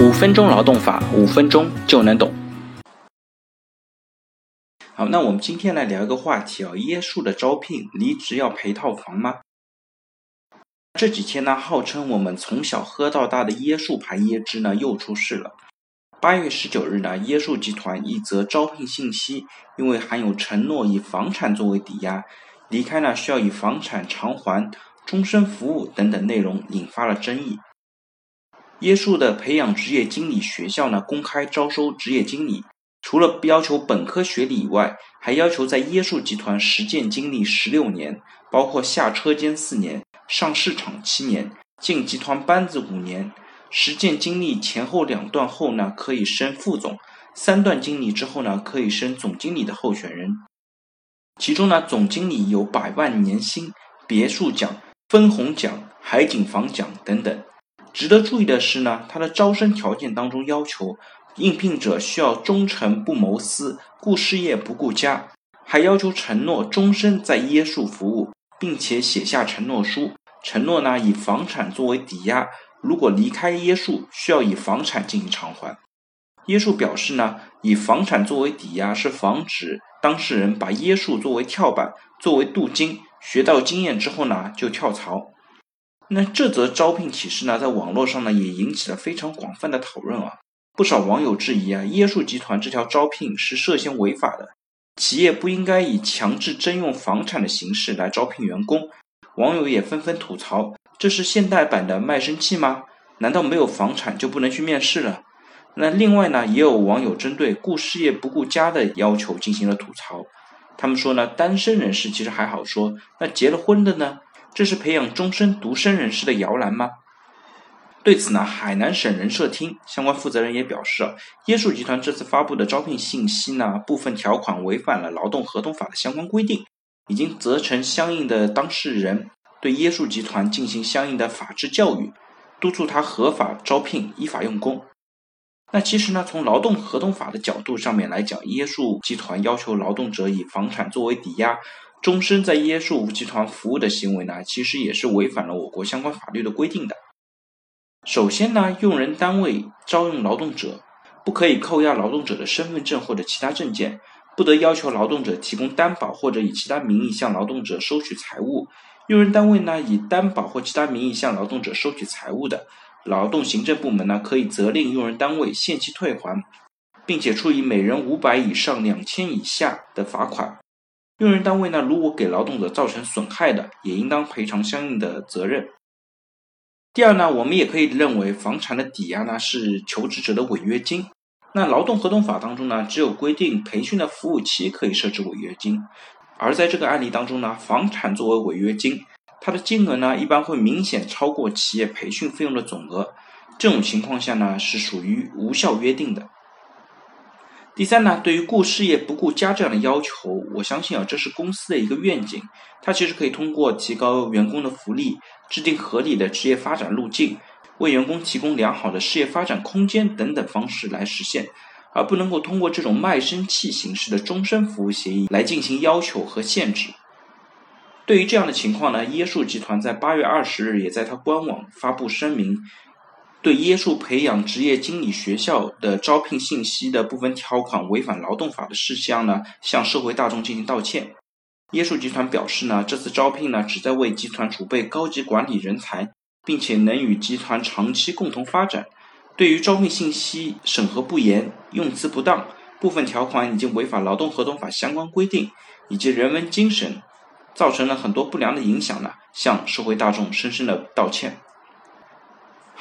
五分钟劳动法，五分钟就能懂。好，那我们今天来聊一个话题啊，椰树的招聘，离职要赔套房吗？这几天呢，号称我们从小喝到大的椰树牌椰汁呢，又出事了。八月十九日呢，椰树集团一则招聘信息，因为含有承诺以房产作为抵押，离开呢需要以房产偿还、终身服务等等内容，引发了争议。椰树的培养职业经理学校呢，公开招收职业经理，除了要求本科学历以外，还要求在椰树集团实践经历十六年，包括下车间四年。上市场七年，进集团班子五年，实践经历前后两段后呢，可以升副总；三段经历之后呢，可以升总经理的候选人。其中呢，总经理有百万年薪、别墅奖、分红奖、海景房奖等等。值得注意的是呢，他的招生条件当中要求，应聘者需要忠诚不谋私，顾事业不顾家，还要求承诺终身在椰树服务。并且写下承诺书，承诺呢以房产作为抵押，如果离开椰树，需要以房产进行偿还。椰树表示呢，以房产作为抵押是防止当事人把椰树作为跳板，作为镀金，学到经验之后呢就跳槽。那这则招聘启事呢，在网络上呢也引起了非常广泛的讨论啊，不少网友质疑啊，椰树集团这条招聘是涉嫌违法的。企业不应该以强制征用房产的形式来招聘员工，网友也纷纷吐槽：这是现代版的卖身契吗？难道没有房产就不能去面试了？那另外呢，也有网友针对顾事业不顾家的要求进行了吐槽。他们说呢，单身人士其实还好说，那结了婚的呢？这是培养终身独身人士的摇篮吗？对此呢，海南省人社厅相关负责人也表示，椰树集团这次发布的招聘信息呢，部分条款违反了劳动合同法的相关规定，已经责成相应的当事人对椰树集团进行相应的法制教育，督促他合法招聘、依法用工。那其实呢，从劳动合同法的角度上面来讲，椰树集团要求劳动者以房产作为抵押，终身在椰树集团服务的行为呢，其实也是违反了我国相关法律的规定的。首先呢，用人单位招用劳动者，不可以扣押劳动者的身份证或者其他证件，不得要求劳动者提供担保或者以其他名义向劳动者收取财物。用人单位呢，以担保或其他名义向劳动者收取财物的，劳动行政部门呢，可以责令用人单位限期退还，并且处以每人五百以上两千以下的罚款。用人单位呢，如果给劳动者造成损害的，也应当赔偿相应的责任。第二呢，我们也可以认为房产的抵押呢是求职者的违约金。那劳动合同法当中呢，只有规定培训的服务期可以设置违约金，而在这个案例当中呢，房产作为违约金，它的金额呢一般会明显超过企业培训费用的总额，这种情况下呢是属于无效约定的。第三呢，对于顾事业不顾家这样的要求，我相信啊，这是公司的一个愿景。它其实可以通过提高员工的福利，制定合理的职业发展路径，为员工提供良好的事业发展空间等等方式来实现，而不能够通过这种卖身契形式的终身服务协议来进行要求和限制。对于这样的情况呢，椰树集团在八月二十日也在它官网发布声明。对椰树培养职业经理学校的招聘信息的部分条款违反劳动法的事项呢，向社会大众进行道歉。椰树集团表示呢，这次招聘呢，旨在为集团储备高级管理人才，并且能与集团长期共同发展。对于招聘信息审核不严、用词不当、部分条款已经违反劳动合同法相关规定以及人文精神，造成了很多不良的影响呢，向社会大众深深的道歉。